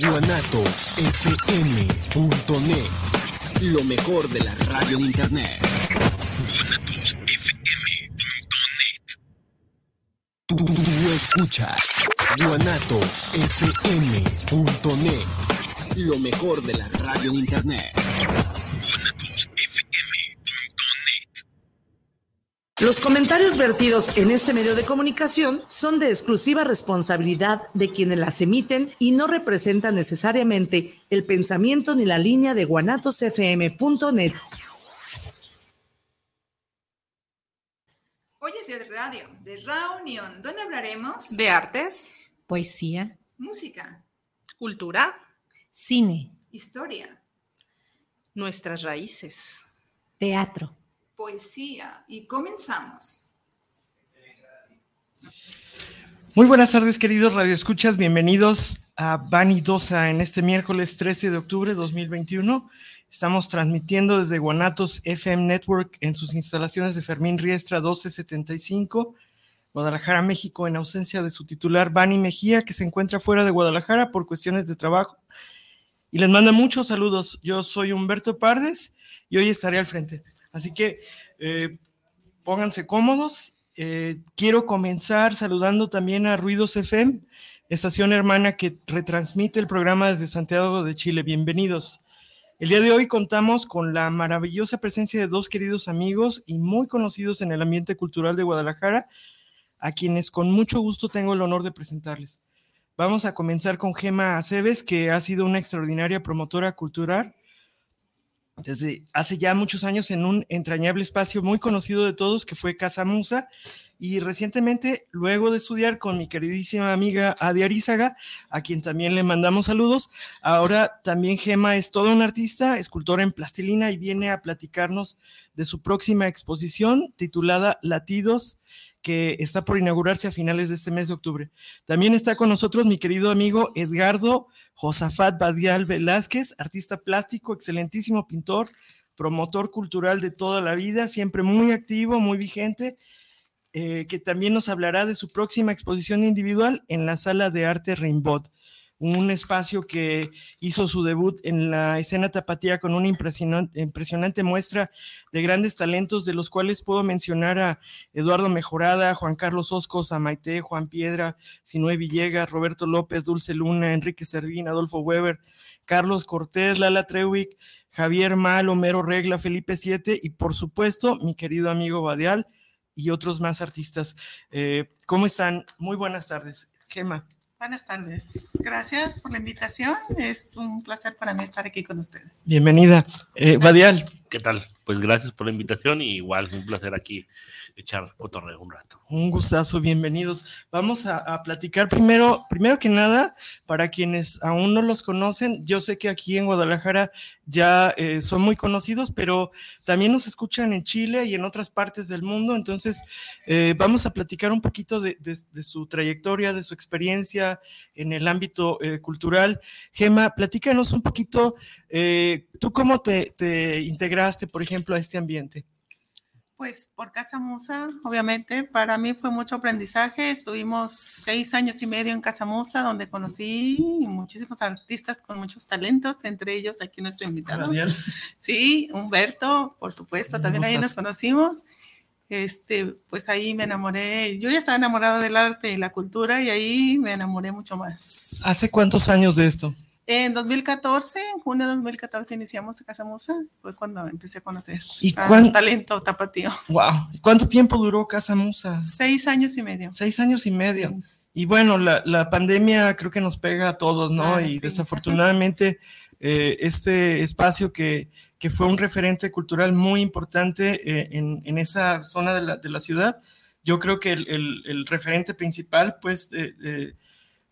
guanatosfm.net. Lo mejor de la radio en internet. guanatosfm.net. Tú, escuchas guanatosfm.net. Lo mejor de la radio en internet. Los comentarios vertidos en este medio de comunicación son de exclusiva responsabilidad de quienes las emiten y no representan necesariamente el pensamiento ni la línea de guanatosfm.net. Hoy es día de radio, de reunión, donde hablaremos de artes, poesía, música, cultura, cine, historia, nuestras raíces, teatro, poesía y comenzamos. Muy buenas tardes, queridos radioescuchas. Bienvenidos a Vanidosa en este miércoles 13 de octubre de 2021. Estamos transmitiendo desde Guanatos FM Network en sus instalaciones de Fermín Riestra 1275, Guadalajara, México, en ausencia de su titular Bani Mejía, que se encuentra fuera de Guadalajara por cuestiones de trabajo. Y les manda muchos saludos. Yo soy Humberto Pardes y hoy estaré al frente. Así que eh, pónganse cómodos. Eh, quiero comenzar saludando también a Ruidos FM, estación hermana que retransmite el programa desde Santiago de Chile. Bienvenidos. El día de hoy contamos con la maravillosa presencia de dos queridos amigos y muy conocidos en el ambiente cultural de Guadalajara, a quienes con mucho gusto tengo el honor de presentarles. Vamos a comenzar con Gema Aceves, que ha sido una extraordinaria promotora cultural desde hace ya muchos años en un entrañable espacio muy conocido de todos que fue Casa Musa. Y recientemente, luego de estudiar con mi queridísima amiga Adi Arizaga, a quien también le mandamos saludos, ahora también Gema es toda una artista, escultora en plastilina y viene a platicarnos de su próxima exposición titulada Latidos, que está por inaugurarse a finales de este mes de octubre. También está con nosotros mi querido amigo Edgardo Josafat Badial Velázquez, artista plástico, excelentísimo pintor, promotor cultural de toda la vida, siempre muy activo, muy vigente eh, que también nos hablará de su próxima exposición individual en la Sala de Arte Rainbow, un espacio que hizo su debut en la escena tapatía con una impresionante, muestra de grandes talentos, de los cuales puedo mencionar a Eduardo Mejorada, Juan Carlos Oscos, a Maite, Juan Piedra, Sinue Villegas, Roberto López, Dulce Luna, Enrique Servín, Adolfo Weber, Carlos Cortés, Lala Trewick, Javier Mal, Homero Regla, Felipe Siete y por supuesto mi querido amigo Badial, y otros más artistas. Eh, ¿Cómo están? Muy buenas tardes. Gema. Buenas tardes. Gracias por la invitación. Es un placer para mí estar aquí con ustedes. Bienvenida. Eh, Badial. ¿Qué tal? Pues gracias por la invitación y igual un placer aquí echar cotorreo un rato. Un gustazo, bienvenidos. Vamos a, a, platicar primero, primero que nada, para quienes aún no los conocen, yo sé que aquí en Guadalajara ya eh, son muy conocidos, pero también nos escuchan en Chile y en otras partes del mundo, entonces eh, vamos a platicar un poquito de, de, de, su trayectoria, de su experiencia en el ámbito eh, cultural. Gema, platícanos un poquito, eh, ¿tú cómo te, te integraste, por ejemplo, a este ambiente? Pues por Casa Musa, obviamente, para mí fue mucho aprendizaje. Estuvimos seis años y medio en Casa Musa, donde conocí muchísimos artistas con muchos talentos, entre ellos aquí nuestro invitado. Radial. Sí, Humberto, por supuesto, también ahí nos conocimos. Este, pues ahí me enamoré. Yo ya estaba enamorada del arte y la cultura y ahí me enamoré mucho más. ¿Hace cuántos años de esto? En 2014, en junio de 2014 iniciamos Casa Musa, fue cuando empecé a conocer ¿Y cuán... talento tapatío. Wow. ¿Cuánto tiempo duró Casa Musa? Seis años y medio. Seis años y medio. Sí. Y bueno, la, la, pandemia creo que nos pega a todos, ¿no? Ah, y sí. desafortunadamente eh, este espacio que, que, fue un referente cultural muy importante eh, en, en, esa zona de la, de la, ciudad, yo creo que el, el, el referente principal, pues, eh,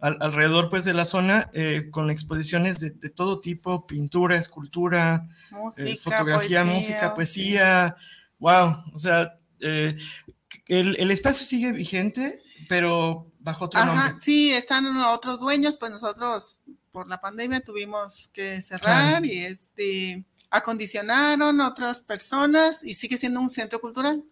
al, alrededor pues de la zona eh, con exposiciones de, de, todo tipo, pintura, escultura, música, eh, fotografía, poesía, música, poesía, sí. wow, o sea, eh, el, el, espacio sigue vigente, pero bajo otro Ajá, nombre. Sí, están otros dueños, pues nosotros por la pandemia tuvimos que cerrar claro. y este acondicionaron otras personas y sigue siendo un centro cultural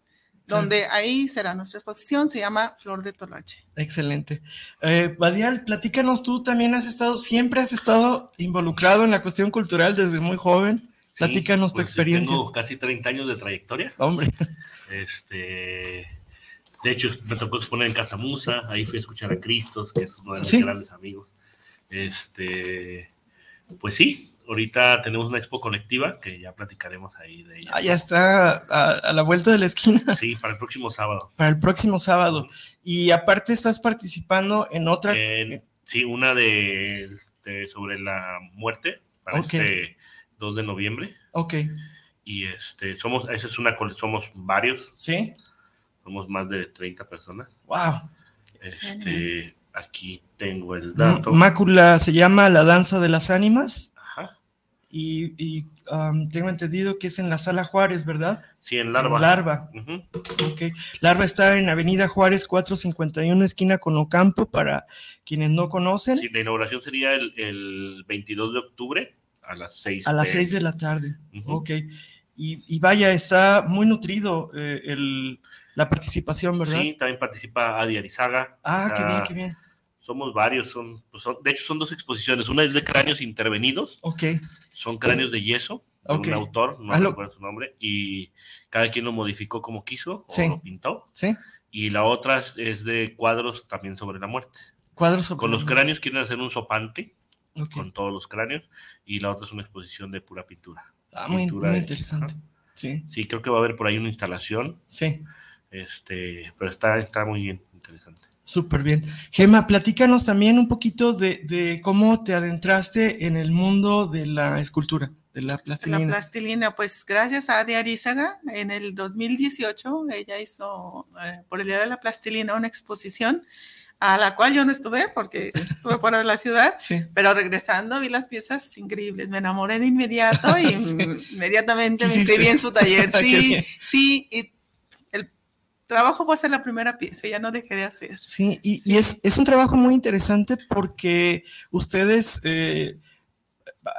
donde ahí será nuestra exposición, se llama Flor de Toloache. Excelente. Eh, Badial, platícanos, tú también has estado, siempre has estado involucrado en la cuestión cultural desde muy joven. Sí, Platícanos tu pues, experiencia. Tengo casi 30 años de trayectoria. Hombre, Este, de hecho, me tocó exponer en Casa Musa, ahí fui a escuchar a Cristos, que es uno de mis Sí. grandes amigos. Este, pues sí, ahorita tenemos una expo colectiva que ya platicaremos ahí de ella. ah, ya está a, a la vuelta de la esquina Sí, para el próximo sábado. para el próximo sábado. Y aparte estás participando en otra. En- sí, una de, de- sobre la muerte para este 2 de noviembre. Ok, Y este, somos, esa es una, somos varios, sí. somos más de 30 personas. Wow. Este, aquí tengo el dato. Mácula se llama La Danza de las Ánimas. Y, y, um, tengo entendido que es en la Sala Juárez, ¿verdad? Sí, en Larva. En Larva. Ujú. Ok. Larva está en Avenida Juárez 451, esquina con Ocampo, para quienes no conocen, Sí, la inauguración sería el, el 22 de octubre a las 6. a las 6 de la tarde. Ujú. Ok. Y, y vaya, está muy nutrido eh, el- la participación, ¿verdad? Sí, también participa Adi Arizaga. Ah, qué bien, qué bien. Somos varios, son, pues son- de hecho son dos exposiciones. Una es de cráneos intervenidos, Ok, son cráneos de yeso, de Ok. un autor, no recuerdo su nombre, y cada quien lo modificó como quiso Sí. o lo pintó. sí. Y la otra es- de cuadros también sobre la muerte. Cuadros sobre Con los cráneos quieren hacer un sopante Ok. con todos los cráneos y la otra es una exposición de pura pintura. Ah, muy, pintura muy de- interesante. Sí, Sí, creo que va a haber por ahí una instalación, sí. este, pero está, está muy bien, interesante. Súper bien. Gema, platícanos también un poquito de, de cómo te adentraste en el mundo de la escultura, de la La plastilina. plastilina, pues gracias a Adi Arizaga, en el 2018 ella hizo eh, por el Día de la Plastilina una exposición a la cual yo no estuve porque estuve fuera de la ciudad, sí. pero regresando vi las piezas increíbles, me enamoré de inmediato y Sí. inmediatamente me inscribí en su taller. Qué Sí, sí, y trabajo fue hacer la primera pieza, ya no dejé de hacer. Sí, y, y Sí. es, es un trabajo muy interesante porque ustedes eh,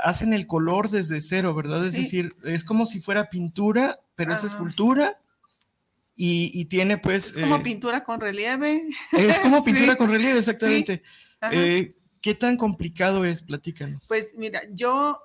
hacen el color desde cero, ¿verdad? Es Sí. decir, es como si fuera pintura, pero es Ajá. escultura y, y tiene pues... Es como eh, pintura con relieve. es como pintura Sí. con relieve, exactamente. Eh, ¿Qué tan complicado es? Platícanos. Pues mira, yo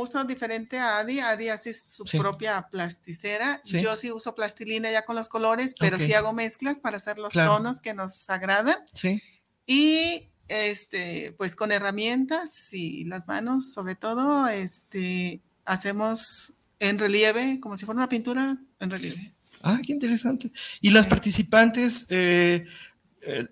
uso diferente a Adi. Adi hace su Sí. propia plasticera. Sí. Yo sí uso plastilina ya con los colores, pero Ok. sí hago mezclas para hacer los Claro. tonos que nos agradan. sí, Y este, pues con herramientas y las manos, sobre todo, este, hacemos en relieve, como si fuera una pintura en relieve. Ah, qué interesante. Y las participantes eh,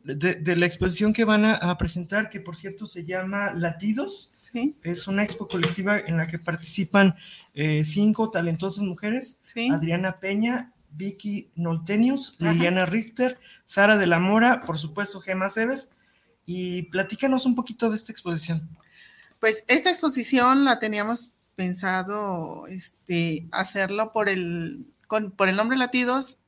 de, de la exposición que van a, a presentar, que por cierto se llama Latidos, Sí, es una expo colectiva en la que participan eh, cinco talentosas mujeres, sí. Adriana Peña, Vicky Noltenius, Ajá. Liliana Richter, Sara de la Mora, por supuesto Gema Cebes, y platícanos un poquito de esta exposición. Pues esta exposición la teníamos pensado este, hacerlo por el, con, por el nombre Latidos,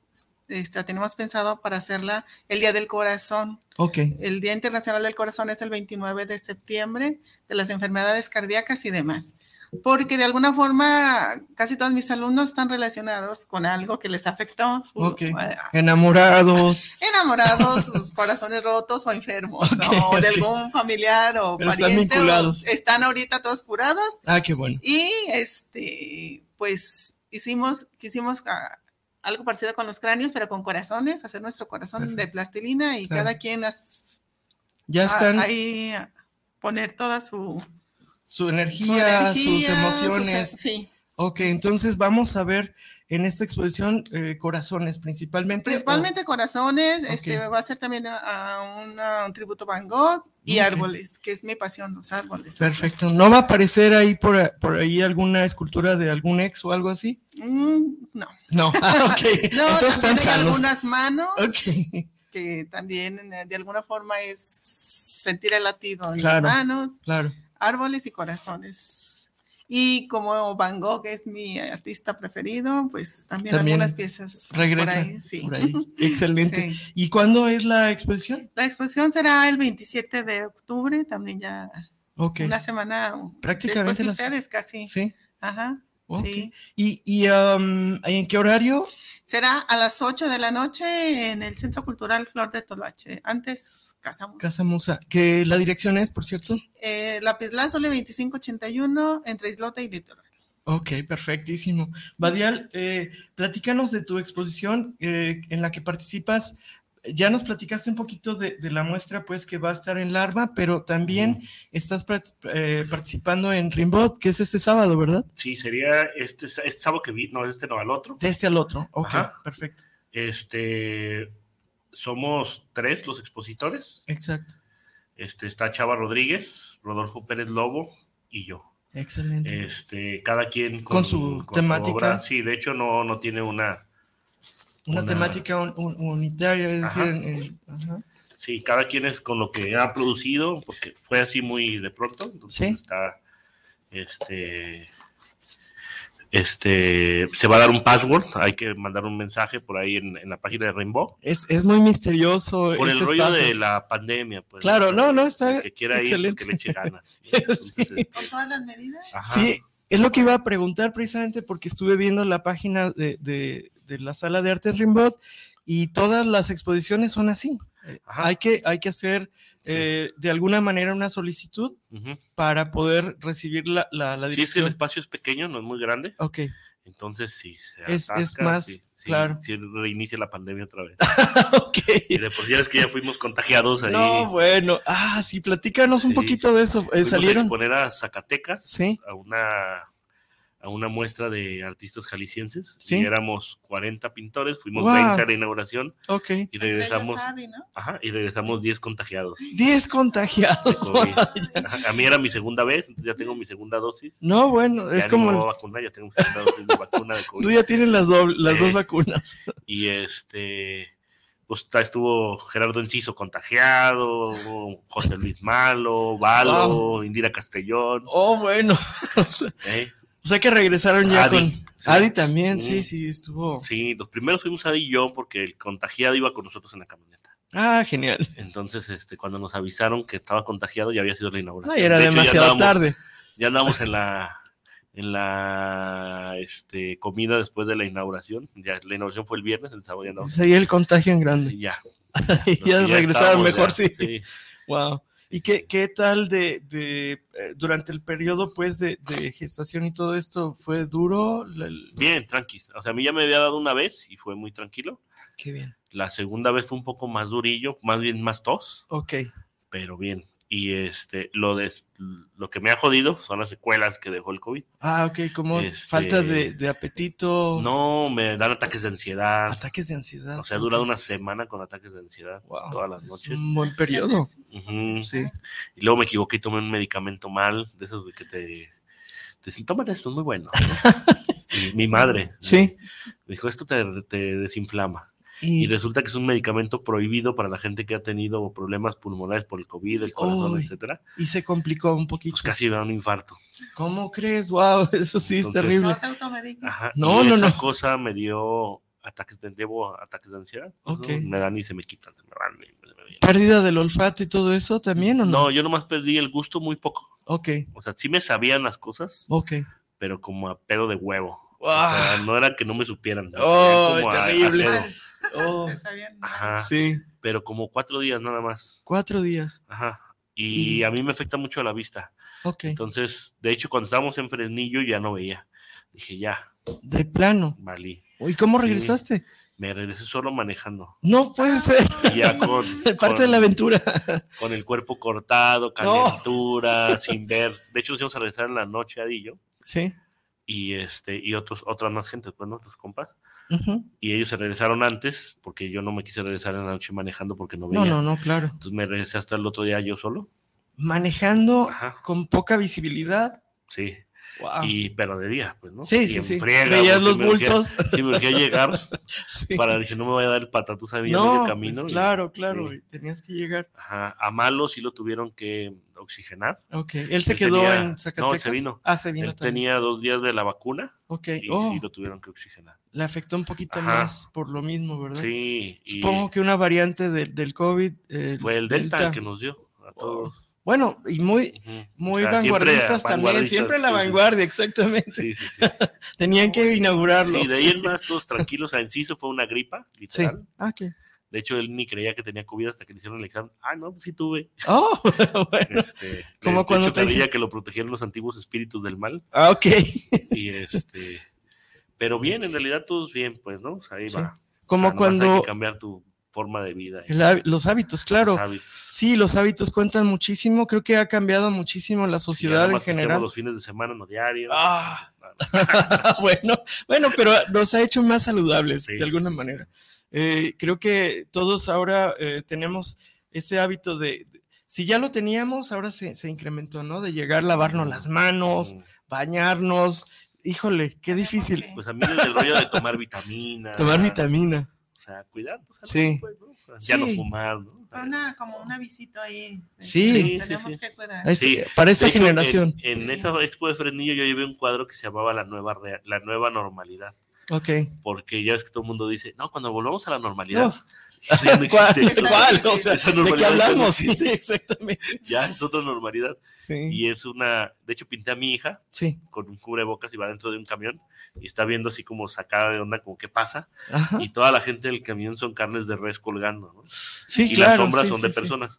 este, la teníamos pensado para hacerla el Día del Corazón. Ok, El Día Internacional del Corazón es el 29 de septiembre, de las enfermedades cardíacas y demás. Porque de alguna forma casi todos mis alumnos están relacionados con algo que les afectó, su- ok. eh, Enamorados, enamorados, sus corazones rotos o enfermos, ¿no? Ok, o de algún familiar o Pero están pariente. o- vinculados. están ahorita todos curados ah, qué bueno. y este, pues hicimos, quisimos ah, algo parecido con los cráneos, pero con corazones, hacer nuestro corazón de plastilina y Claro. cada quien las, Ya están ahí ah, poner toda su, su su energía, sus emociones. sus- sí, Ok, entonces vamos a ver en esta exposición eh, corazones principalmente. principalmente corazones, este va a ser también a, a una- un tributo Van Gogh y árboles, que es mi pasión, los árboles. Perfecto. ¿No va a aparecer ahí por, por ahí alguna escultura de algún ex o algo así? Mm, no. No. Ah, ok. No, entonces están hay sanos. algunas manos. Que también eh, de alguna forma es sentir el latido en Claro. las manos, claro. árboles y corazones. Y como Van Gogh es mi artista preferido, pues también, También algunas piezas por Regresa ahí, sí. por ahí. Excelente. Sí. ¿Y cuándo es la exposición? La exposición será el 27 de octubre, también ya Ok. una semana Prácticamente después de las- ustedes casi. Sí. Ajá. Sí. ¿Y, y, um, ¿y en qué horario? Será a las 8 de la noche en el Centro Cultural Flor de Toloache. Antes, Casa Musa. Casa Musa. Que la dirección es, por cierto. Eh, Lapislázole 2581 entre Islota y Litoral. Ok, perfectísimo. Badial, eh, platícanos de tu exposición eh, en la que participas. Ya nos platicaste un poquito de, de la muestra, pues, que va a estar en Larva, pero también estás eh, participando en Rimbaud, que es este sábado, ¿verdad? Sí, sería este, este sábado que vi, no, este no, al otro. De este al otro. Ok, Ajá. perfecto. Este, somos tres los expositores. Exacto. Este, está Chava Rodríguez, Rodolfo Pérez Lobo y yo. Excelente. Este, cada quien Con su temática. Sí, de hecho no, no tiene una, una, una- temática un- un- unitaria, es Ajá. decir, en- en- ajá. sí, cada quien es con lo que ha producido, porque fue así muy de pronto. Entonces Sí. está, este, este, se va a dar un password, hay que mandar un mensaje por ahí en, en la página de Rainbow. es, es muy misterioso. Por el este rollo espacio. de la pandemia, pues. Claro, no, no, está El que quiera ir, excelente. que le eche ganas. Sí. Con todas las medidas. ajá. Sí, es lo que iba a preguntar precisamente porque estuve viendo la página de, de- de la sala de arte Rimbaud y todas las exposiciones son así. Eh, Ajá. Hay que, hay que hacer eh, de alguna manera una solicitud para poder recibir la, la, la Sí, es que el dirección. espacio es pequeño, no es muy grande. ok, Entonces, sí, se Es- es atasca, más, sí, sí, claro. sí reinicia la pandemia otra vez. ok. Y de por sí es que ya fuimos contagiados ahí. No, bueno. Ah, sí, platícanos un poquito de eso. Eh, a ¿Salieron? exponer a Zacatecas Sí. a una a una muestra de artistas jaliscienses. Sí. Y éramos 40 pintores, fuimos Wow. 20 a la inauguración Ok. y regresamos, ajá, y regresamos 10 contagiados. 10 de contagiados. Ajá, A mí era mi segunda vez, entonces ya tengo mi segunda dosis. No, bueno, Ya es como... me voy a vacunar, ya tengo mi segunda dosis de vacuna de COVID. Tú ya tienes las, doble- las dos vacunas. Y este, pues estuvo Gerardo Enciso contagiado, José Luis Malo, Valo, Wow. Indira Castellón. Oh, bueno. ¿eh? O sea que regresaron ya Adi, con. sí. Adi también, sí, Sí. sí, estuvo. Sí, los primeros fuimos Adi y yo porque el contagiado iba con nosotros en la camioneta. Ah, genial. Entonces, este, cuando nos avisaron que estaba contagiado, ya había sido la inauguración. No, y era De hecho, ya demasiado andábamos- tarde. Ya andamos en la en la este, comida después de la inauguración. Ya la inauguración fue el viernes, el sábado ya andamos. Seguía el contagio en grande. ya. Ya regresaron mejor, ya, sí. Wow. ¿Y qué, qué tal de, de, eh, durante el periodo pues de, de gestación y todo esto? ¿Fue duro? Bien, tranqui. O sea, a mí ya me había dado una vez y fue muy tranquilo. Qué bien. La segunda vez fue un poco más durillo, más bien más tos, Ok. pero bien. Y este, lo de lo que me ha jodido son las secuelas que dejó el COVID. Ah, ok, como Este- falta de, de apetito, No, me dan ataques de ansiedad. ataques de ansiedad. O sea, he durado una semana con ataques de ansiedad Wow, todas las es noches. un buen periodo. Sí. Y luego me equivoqué y tomé un medicamento mal, de esos de que te, te dicen, tómate esto, es muy bueno. Y mi madre Sí. me dijo, esto te, te desinflama. Y Y, resulta que es un medicamento prohibido para la gente que ha tenido problemas pulmonares por el COVID, el corazón, Uy. etcétera. y se complicó un poquito. Pues casi me da un infarto. ¿Cómo crees? Wow, eso sí es terrible. No se. Ajá. No, y no, esa no. cosa me dio ataques de, llevo ataques de ansiedad. Pues, Ok. ¿no? Me dan y se me quitan, se me van. me vienen. ¿Pérdida del olfato y todo eso también o no? No, yo nomás perdí el gusto muy poco. Ok, O sea, sí me sabían las cosas, ok. pero como a pedo de huevo. O Ah. sea, no era que no me supieran. me Oh, a- a terrible. Oh. Ajá. sí, Pero como cuatro días nada más. cuatro días. Ajá. Y, Y- a mí me afecta mucho la vista. Ok, Entonces, de hecho, cuando estábamos en Fresnillo ya no veía. Dije, ya, de plano. valí. ¿Y cómo Sí. regresaste? Me regresé solo manejando. No puede ser. Y ya con, Parte de con- la aventura. con el cuerpo cortado, No. calentura, sin ver. De hecho, nos íbamos a regresar en la noche a Dillo. Sí. Y este, y otros, otras más gente, pues, ¿no? Otros compas. Y ellos se regresaron antes, porque yo no me quise regresar en la noche manejando porque no veía. No, no, no, claro. Entonces me regresé hasta el otro día yo solo. Manejando Ajá, con poca visibilidad. sí. Wow. Y, pero de día, pues, ¿no? Sí, Y sí, en sí. Veías los urgía- bultos. Sí, me urgía llegar Sí. para dije, no me voy a dar el patatús a medio No, camino. pues y- claro, claro. sí. y Tenías que llegar. Ajá, a Malo sí lo tuvieron que oxigenar. Ok. Él se quedó tenía- en no, Zacatecas. se vino. Ah, se vino Él también. tenía dos días de la vacuna Ok. y Oh, sí lo tuvieron que oxigenar. Le afectó un poquito Ajá. más por lo mismo, ¿verdad? Sí, Supongo que una variante del, del COVID. eh, fue el Delta, el que nos dio a todos. Bueno, y muy, muy O sea, siempre vanguardistas también, siempre la sí, sí. vanguardia, exactamente. Sí, sí, sí. Tenían que inaugurarlo. Sí, de ahí en más, todos tranquilos. A Enciso fue una gripa, Sí. literal. Ah, ok. De hecho, él ni creía que tenía COVID hasta que le hicieron el examen. Ah, no, pues sí tuve. Oh, bueno. Este, Como de cuando hecho, te dicen- que lo protegieron los antiguos espíritus del mal. Ah, ok. Y este. Pero bien, en realidad todos bien, pues, ¿no? O sea, ahí Sí. va. Como O sea, nomás Hay cuando que cambiar tu forma de vida. el los hábitos, claro. los hábitos. Sí, los hábitos cuentan muchísimo. Creo que ha cambiado muchísimo la sociedad en general. los fines de semana, no diarios. Ah, bueno, bueno, pero nos ha hecho más saludables Sí. de alguna manera. Eh, creo que todos ahora eh, tenemos ese hábito de, de- si ya lo teníamos, ahora se, se incrementó, ¿no? De llegar, lavarnos las manos, bañarnos. Híjole, qué difícil. Pues a mí desde el rollo de tomar vitamina. Tomar vitamina. O sea, cuidar salud, Sí. pues, ¿no? O Ya no fumar, ¿no? O una, como un avisito ahí. Sí. que Sí, sí, Tenemos sí. que cuidar. Sí. Para esta hecho, generación. En, en esa expo de Fresnillo yo llevé un cuadro que se llamaba La Nueva, Rea- la nueva Normalidad. Ok. Porque ya ves que todo el mundo dice, no, cuando volvamos a la normalidad. No. ya no ¿Cuál? existe. ¿Cuál? O sea, ¿de qué ya no hablamos? Sí, exactamente. Ya es otra normalidad. Sí, Y es una. De hecho, pinté a mi hija sí. con un cubrebocas y va dentro de un camión y está viendo así como sacada de onda, como qué pasa. Ajá. Y toda la gente del camión son carnes de res colgando, ¿no? Sí, y claro. las sombras sí, son de personas.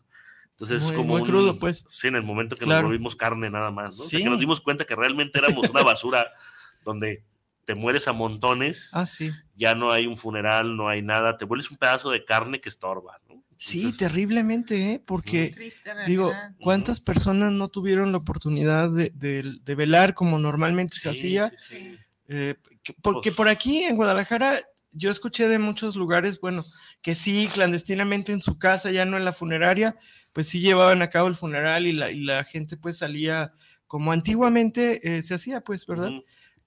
Entonces Muy- es como muy un- crudo, pues. Sí, en el momento que Claro. nos volvimos carne nada más, ¿no? O sea, que nos dimos cuenta que realmente éramos una basura donde te mueres a montones, Ah, sí. ya no hay un funeral, no hay nada, te vuelves un pedazo de carne que estorba, ¿no? Sí, Entonces, terriblemente, ¿eh? Porque, Triste digo. ¿cuántas personas no tuvieron la oportunidad de, de- de velar como normalmente se hacía? sí. Eh, que- porque Pues- por aquí en Guadalajara yo escuché de muchos lugares, bueno, que sí, clandestinamente en su casa, ya no en la funeraria, pues sí llevaban a cabo el funeral y la, y la gente pues salía como antiguamente eh, se hacía, pues, ¿verdad?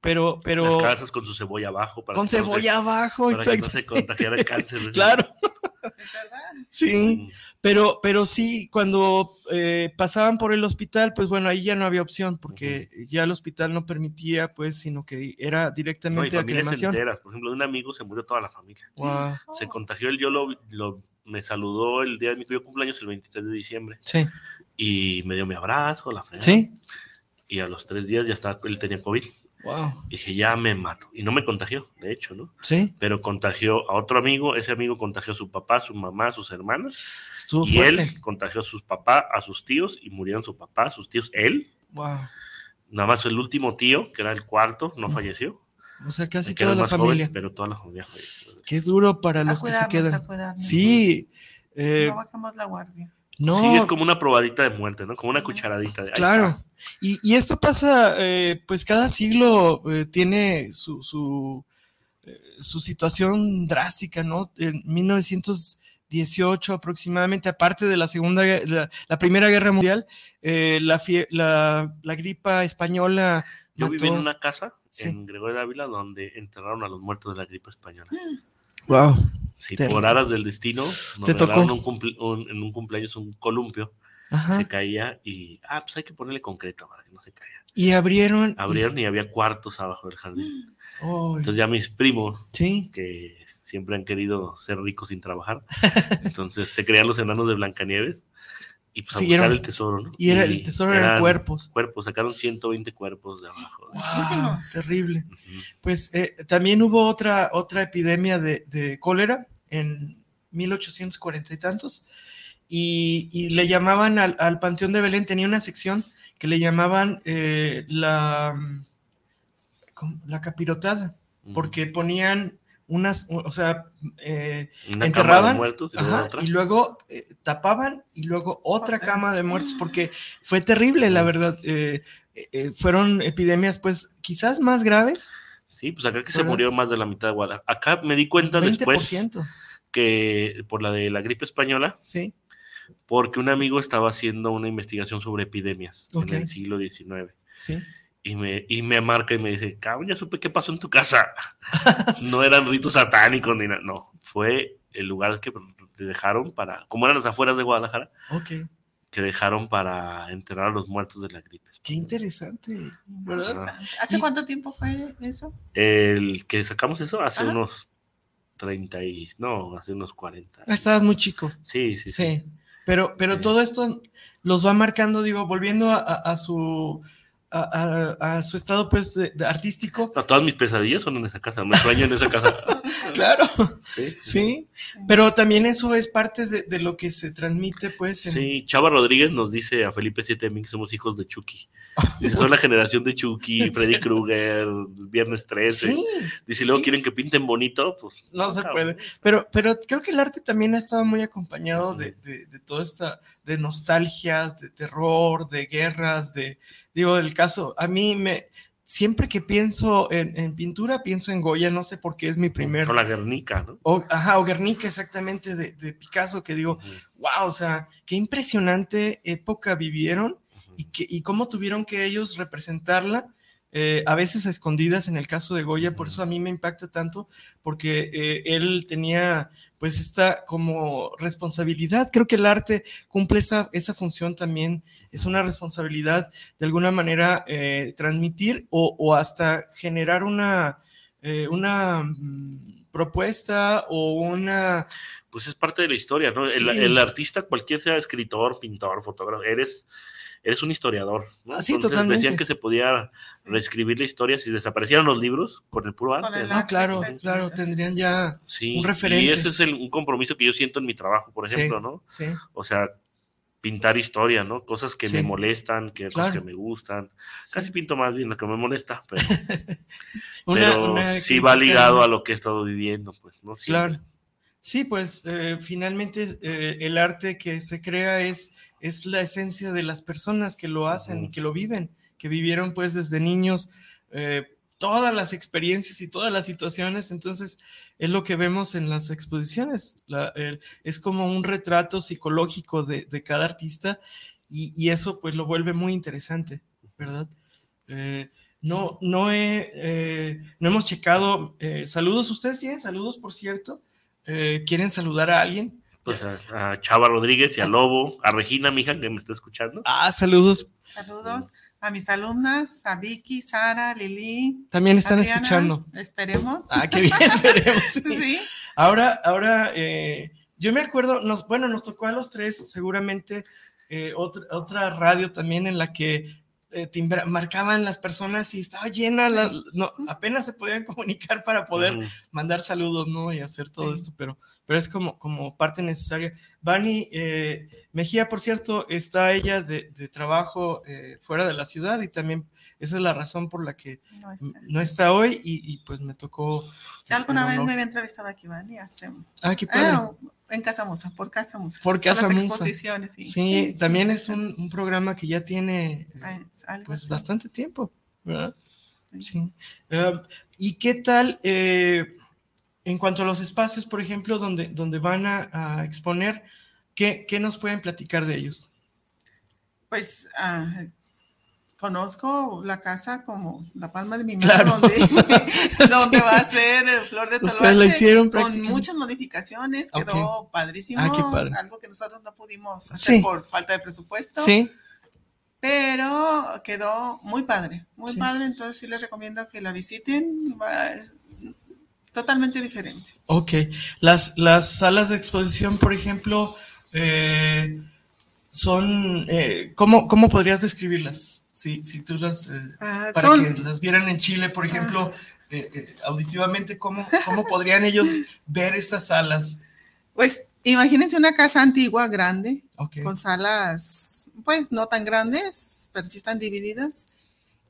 Pero, pero Las casas con su cebolla abajo. Para con que no se- cebolla abajo, para que no exacto. se contagiara el cáncer. ¿no? Claro, ¿Es verdad? sí. Mm, Pero, pero sí, cuando eh, pasaban por el hospital, pues bueno, ahí ya no había opción, porque ya el hospital no permitía, pues, sino que era No, y directamente familias cremación. enteras. Por ejemplo, de un amigo se murió toda la familia. Guau, Se contagió él, yo lo, lo- me saludó el día de mi cumpleaños, el 23 de diciembre, Sí, y me dio mi abrazo, la fregada. sí, Y a los tres días ya estaba, él tenía COVID. Wow, Y dije, ya me mato. Y no me contagió, de hecho, ¿no? sí, Pero contagió a otro amigo, ese amigo contagió a su papá, a su mamá, a sus hermanas, estuvo y fuerte. él contagió a sus papás, a sus tíos, y murieron su papá, sus tíos, él. Wow, Nada más el último tío, que era el cuarto, no Mm. falleció. o sea, casi toda la joven, familia. pero toda la familia falleció. Qué duro para A los que se quedan. Sí, eh, No bajemos la guardia. No, Sí, es como una probadita de muerte, ¿no? Como una cucharadita de Claro. Y, y esto pasa, eh, pues cada siglo eh, tiene su, su, eh, su situación drástica, ¿no? En 1918 aproximadamente, aparte de la segunda, la, la primera guerra mundial, eh, la, fie- la, la gripa española. Yo viví en mató- una casa Sí. en Gregorio de Ávila donde enterraron a los muertos de la gripe española. Wow. Sí, Terrible. por aras del destino, nos Te tocó. un cumple- un- en un cumpleaños un columpio, Ajá. se caía y, ah, pues hay que ponerle concreto para que no se caiga. Y abrieron. Abrieron y había cuartos abajo del jardín. Entonces ya mis primos, sí. que siempre han querido ser ricos sin trabajar, entonces se creían los enanos de Blancanieves y pues a Siguieron. buscar el tesoro, ¿no? Y era el tesoro eran cuerpos. Cuerpos, sacaron 120 cuerpos de abajo. Wow, terrible. Pues eh, también hubo otra, otra epidemia de, de cólera en 1840 y tantos, y, y le llamaban al, al Panteón de Belén, tenía una sección que le llamaban eh, la, la capirotada, porque ponían unas, o sea, eh, Una cama de enterraban, muertos y luego ajá, otra. y luego eh, tapaban y luego otra cama de muertos, porque fue terrible, la verdad. eh, eh, fueron epidemias, pues, quizás más graves, Sí, pues acá que se murió más de la mitad de Guadalajara. Acá me di cuenta después 20%. que por la de la gripe española, Sí, porque un amigo estaba haciendo una investigación sobre epidemias en el siglo XIX. sí. Y me, y me marca y me dice, cabrón, ya supe qué pasó en tu casa. no eran ritos satánicos ni nada. No, fue el lugar que te dejaron para, como eran las afueras de Guadalajara, Ok, que dejaron para enterrar a los muertos de la gripe. qué interesante. ¿Hace Y- cuánto tiempo fue eso? El que sacamos eso hace Ajá. unos 30 y, no, hace unos 40. Ah, estabas muy chico, Sí, sí, sí. sí. Pero, pero Sí. todo esto los va marcando, digo, volviendo a, a- a su a, a- a su estado pues de- de artístico. No, todas mis pesadillas son en esa casa, me sueño en esa casa. Claro, Sí, sí. Pero también eso es parte de, de lo que se transmite pues en, Sí, Chava Rodríguez nos dice a Felipe Siete que somos hijos de Chucky. Son la generación de Chucky, Freddy Krueger, Viernes 13. Sí, Dice, luego sí. quieren que pinten bonito, pues No se cabrón. puede. Pero, pero creo que el arte también ha estado muy acompañado de, de, de toda esta, de nostalgias, de terror, de guerras, de, digo, el caso, a mí me, siempre que pienso en, en pintura, pienso en Goya, no sé por qué es mi primer, O la Guernica, ¿no? o, ajá, o Guernica exactamente de, de Picasso, que digo, wow, o sea, qué impresionante época vivieron y, que, y cómo tuvieron que ellos representarla, eh, a veces a escondidas en el caso de Goya, por eso a mí me impacta tanto, porque eh, él tenía pues esta como responsabilidad, creo que el arte cumple esa, esa función también, es una responsabilidad de alguna manera eh, transmitir o, o hasta generar una, una mm, propuesta o una... Pues es parte de la historia, ¿no? El, el artista, cualquier sea escritor, pintor, fotógrafo, eres, eres un historiador, ¿no? Ah, sí, Entonces, totalmente. Decían que se podía reescribir la historia si desaparecieran los libros con el puro arte. el ¿no? Ah, claro, claro, tendrían ya... Sí, un referente. y ese es el- un compromiso que yo siento en mi trabajo, por Sí. ejemplo, ¿no? Sí, O sea, pintar historia, ¿no? Cosas que Sí. me molestan, que, cosas Claro. que me gustan. sí. Casi pinto más bien lo que me molesta, pero, Una- pero una sí va ligado a lo que he estado viviendo, pues, ¿no? Sí. Claro. Sí, pues eh, finalmente eh, el arte que se crea es, es la esencia de las personas que lo hacen y que lo viven, que vivieron pues desde niños eh, todas las experiencias y todas las situaciones, entonces es lo que vemos en las exposiciones, La- es como un retrato psicológico de, de cada artista y, y eso pues lo vuelve muy interesante, ¿verdad? Eh, no, no, he, eh, no hemos checado saludos, ¿ustedes tienen saludos por cierto? Eh, ¿Quieren saludar a alguien? Pues a, a Chava Rodríguez y a Lobo, a Regina, mi hija, que me está escuchando. Ah, saludos. Saludos a mis alumnas, a Vicky, Sara, Lili. También están Adriana, escuchando. Esperemos. Ah, qué bien, sí. Sí. Ahora, ahora, eh, yo me acuerdo, nos, bueno, nos tocó a los tres, seguramente, eh, otra, otra radio también en la que eh, timbra- marcaban las personas y estaba llena, la- no, apenas se podían comunicar para poder mandar saludos, ¿no? Y hacer todo Sí. esto, pero, pero es como, como parte necesaria. Vani eh, Mejía, por cierto, está ella de, de trabajo eh, fuera de la ciudad y también esa es la razón por la que No está. no está hoy y, y, pues me tocó. Ya alguna vez me había entrevistado aquí, Vani, hace... Ah, qué padre. Ah, en Casa Musa, por Casa Musa. Por Casa Musa. exposiciones, sí. Sí, también es un, un programa que ya tiene Ah, pues bastante tiempo, ¿verdad? Sí. Um, ¿Y qué tal eh, en cuanto a los espacios, por ejemplo, donde, donde van a, a exponer? ¿qué, ¿Qué nos pueden platicar de ellos? Pues ah, conozco la casa como la palma de mi mano, Claro. donde, donde va a ser el Flor de Toloache. la hicieron con muchas modificaciones, quedó padrísimo. Ah, padre. Algo que nosotros no pudimos hacer Sí. por falta de presupuesto. Sí, Pero quedó muy padre, muy Sí. padre. Entonces sí les recomiendo que la visiten. Va- es totalmente diferente. ok. Las, las salas de exposición, por ejemplo, eh, son, eh, ¿cómo, ¿cómo podrías describirlas? Si, si tú las, eh, Ah, para son- que las vieran en Chile, por ejemplo, eh, eh, auditivamente, ¿cómo, ¿cómo podrían ellos ver estas salas? Pues imagínense una casa antigua, grande, Ok. con salas, pues no tan grandes, pero sí están divididas.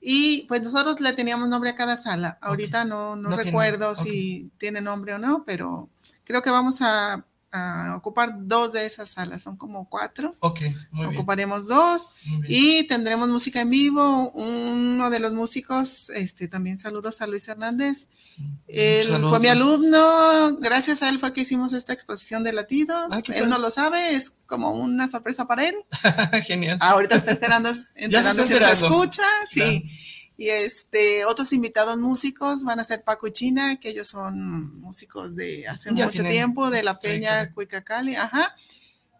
Y pues nosotros le teníamos nombre a cada sala. Ahorita no, no, No tiene, recuerdo ok. si tiene nombre o no, pero creo que vamos a, a ocupar dos de esas salas. Son como cuatro. Ok, muy bien. Ocuparemos dos muy bien. y tendremos música en vivo. Uno de los músicos, este, también saludos a Luis Hernández. Él Saludos, fue mi alumno, gracias a él fue que hicimos esta exposición de latidos. Ah, él no lo sabe, es como una sorpresa para él. Genial. Ahorita está enterando, Ya se está enterando si lo escucha, sí. Claro. Y este, otros invitados músicos van a ser Paco y China, que ellos son músicos de hace Ya mucho tienen tiempo, de la Sí, Peña claro. Cuicacali, ajá.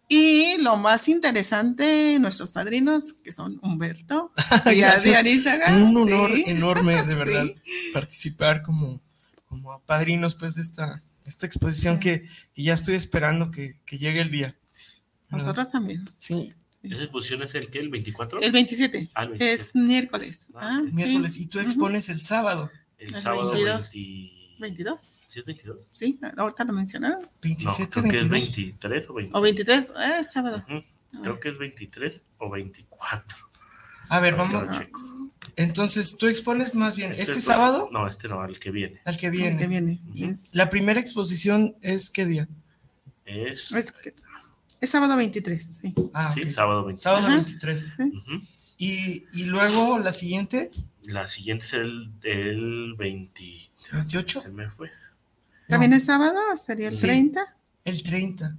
Y lo más interesante, nuestros padrinos, que son Humberto y Gracias. Adrián Izaga. Un honor sí. enorme, de verdad, Sí. participar como, como padrinos pues, de esta, esta exposición Sí. que, que ya estoy esperando que, que llegue el día. Nosotros también. Sí, ¿Esa exposición es el qué? ¿El 24? El 27. Ah, el 27. Es miércoles. Ah, Ah, sí. miércoles. Y tú expones el sábado, El el sábado 22. 20 22. ¿Sí es 22? Sí, ahorita lo mencionaron. No, 27, creo que es 22. 23 o 20. O 23. Ah, es sábado. Ujú, Creo que es 23 o 24. A ver, vamos. Entonces, tú expones más bien este fue- sábado No, este no, el que viene. al que El viene. que viene. Ujú. Es, La primera exposición es qué día? Es, es, que- es sábado 23. Sí. Ah, sí, ok. sábado 23. Sábado Ajá. 23. Ujú. Y, y luego la siguiente, La siguiente es el, el 20. 28, Se me fue. ¿También No. es sábado? ¿Sería el Sí. 30? el 30.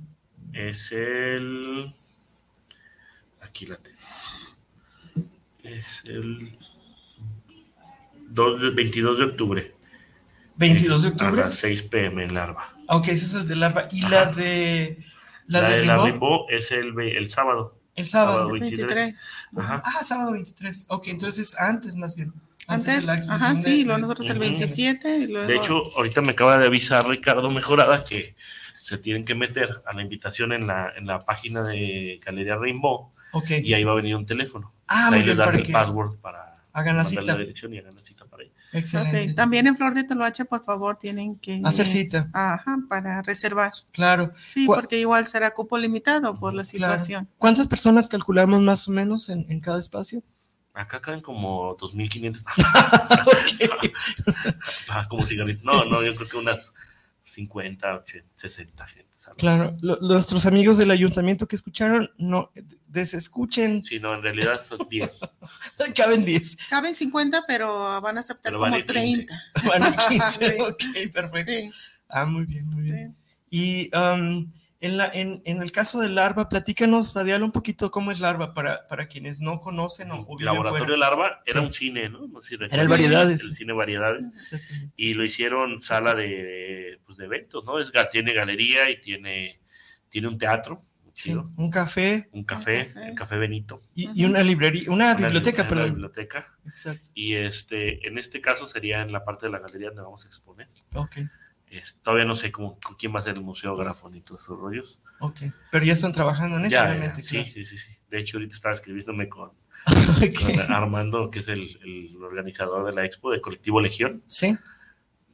Es el. Aquí la tengo. Es el. 2 de- 22 de octubre. 22 de A octubre. las 6 pm en Larva. Ok, esa es de Larva. Y Ajá. la de la, de la Rimbaud, es el, el sábado. el sábado. sábado. 23. 23. Ajá. Ah, sábado 23. Ok, entonces antes más bien. Antes, la ajá, sí, de- luego nosotros el Ujú. 27 y luego... De hecho, ahorita me acaba de avisar Ricardo Mejorada que se tienen que meter a la invitación en la, en la página de Galería Rainbow Ok. y ahí va a venir un teléfono. Ah, muy ahí les bien, dan para el que password para hagan la cita. la dirección y hagan la cita. Excelente. También en Flor de Toloache, por favor, tienen que... Hacer cita, Ajá, para reservar. claro. Sí, Cu- porque igual será cupo limitado por la Claro. situación. ¿Cuántas personas calculamos más o menos en, en cada espacio? Acá caen como 2.500. Ok. Ah, como cigarritos. No, no, yo creo que unas 50, 80, 60 gente. ¿Sabes? Claro, lo- nuestros amigos del ayuntamiento que escucharon, no, desescuchen, Sí, no, en realidad son 10. caben 10, Caben 50, pero van a aceptar Pero como vale 15. 30. van a 15, Sí. ok, perfecto. Sí, Ah, muy bien, muy bien. sí. Y um, en, la, en, en el caso de Larva, platícanos, Fadial, un poquito cómo es Larva para, para quienes no conocen o, o laboratorio fuera. Larva era Sí. un cine, ¿no? No sé si Era el. Variedades. El cine Variedades. Y lo hicieron sala de, pues, de eventos, ¿no? Es, ga- tiene galería y tiene, tiene un teatro, Sí, un café un café, el Café Benito. y, y una librería, una, una biblioteca, una perdón. biblioteca. Exacto. Y este, en este caso sería en la parte de la galería donde vamos a exponer. Ok, Es- todavía no sé cómo, con quién va a ser el museógrafo ni todos esos rollos. ok. Pero ya están trabajando en eso, Ya, ya, obviamente. sí, claro. sí, sí, sí. De hecho, ahorita estaba escribiéndome con, Armando, que es el, el organizador de la expo de Colectivo Legión, Sí,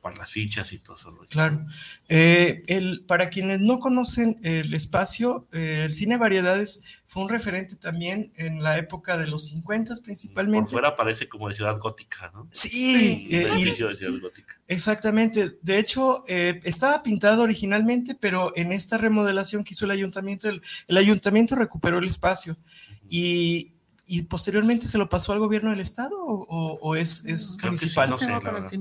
para las fichas y todo eso. claro. Eh, el, para quienes no conocen el espacio, eh, el cine Variedades fue un referente también en la época de los 50 Por principalmente. fuera parece como de ciudad gótica, ¿no? Sí, Un eh, y- edificio de ciudad gótica. exactamente. De hecho, eh, estaba pintado originalmente, pero en esta remodelación que hizo el ayuntamiento, el, el ayuntamiento recuperó el espacio y, y posteriormente se lo pasó al gobierno del estado o, o- o es, es Creo que sí, municipal. no sé.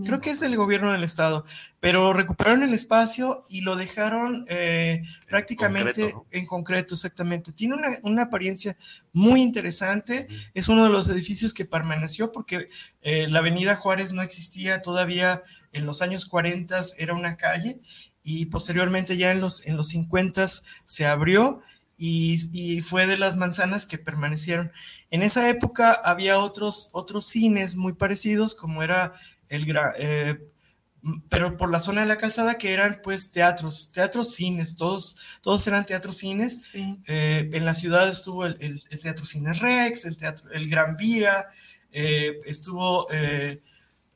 Creo que es del gobierno del estado, pero recuperaron el espacio y lo dejaron eh, prácticamente concreto, ¿no? en concreto, exactamente. Tiene una, una apariencia muy interesante, es uno de los edificios que permaneció porque eh, la avenida Juárez no existía todavía en los años 40, era una calle y posteriormente ya en los, en los 50 se abrió y, y fue de las manzanas que permanecieron. En esa época había otros, otros cines muy parecidos, como era el... eh, pero por la zona de la calzada que eran pues teatros, teatros cines, todos, todos eran teatros cines. Sí. Eh, en la ciudad estuvo el, el- el Teatro Cine Rex, el, teatro, el Gran Vía, eh, estuvo eh,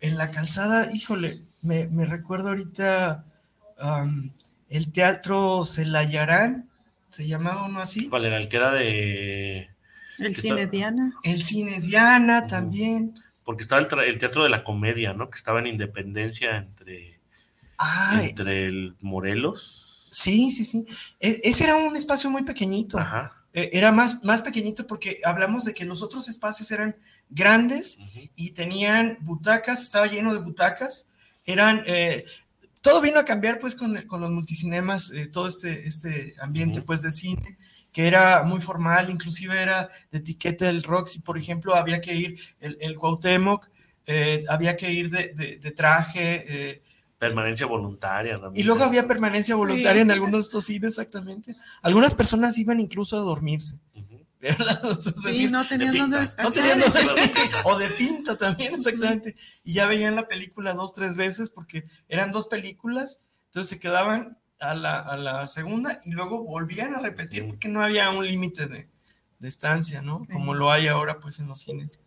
en la calzada, híjole, me, me recuerdo ahorita el Teatro Celayarán, se llamaba uno así, ¿Cuál era? El que era de. El Está- cine Diana. el Cine Diana también. Porque estaba el, Teatro de la Comedia, ¿no? Que estaba en Independencia entre, Ay, entre el Morelos. sí, sí, sí. E- ese era un espacio muy pequeñito. Ajá. Eh, era más, más pequeñito porque hablamos de que los otros espacios eran grandes y tenían butacas, estaba lleno de butacas, eran, eh, todo vino a cambiar pues con, con los multicinemas, eh, todo este, este ambiente pues de cine, que era muy formal, inclusive era de etiqueta del Roxy, por ejemplo, había que ir, el, el Cuauhtémoc, eh, había que ir de, de- de traje, eh, Permanencia voluntaria. y también. luego había permanencia voluntaria Sí. en algunos de estos cines, exactamente. Algunas personas iban incluso a dormirse. ¿verdad? O sea, Sí, decir, no tenían de dónde pinta. no descansar. tenían o de pinta también, exactamente. Y ya veían la película dos, tres veces porque eran dos películas, entonces se quedaban a la, a la segunda y luego volvían a repetir porque no había un límite de, de estancia, ¿no? Sí. Como lo hay ahora pues en los cines.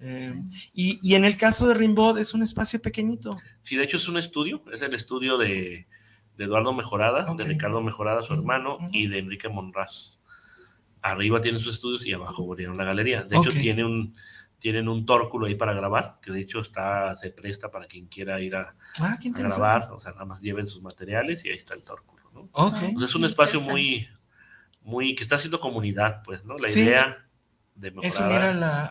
Eh, y, y en el caso de Rimbaud es un espacio pequeñito. Sí, de hecho es un estudio, es el estudio de, de Eduardo Mejorada, de Ricardo Mejorada, su hermano, y de Enrique Monraz. Arriba tienen sus estudios y abajo abrieron la galería. De hecho, tiene un, tienen un tórculo ahí para grabar, que de hecho está, se presta para quien quiera ir a, Ah, a grabar, o sea, nada más lleven sus materiales y ahí está el tórculo, ¿no? Ok. O sea, es un espacio muy, muy, que está haciendo comunidad, pues, ¿no? La Sí. idea de Es Mejorada. unir a la,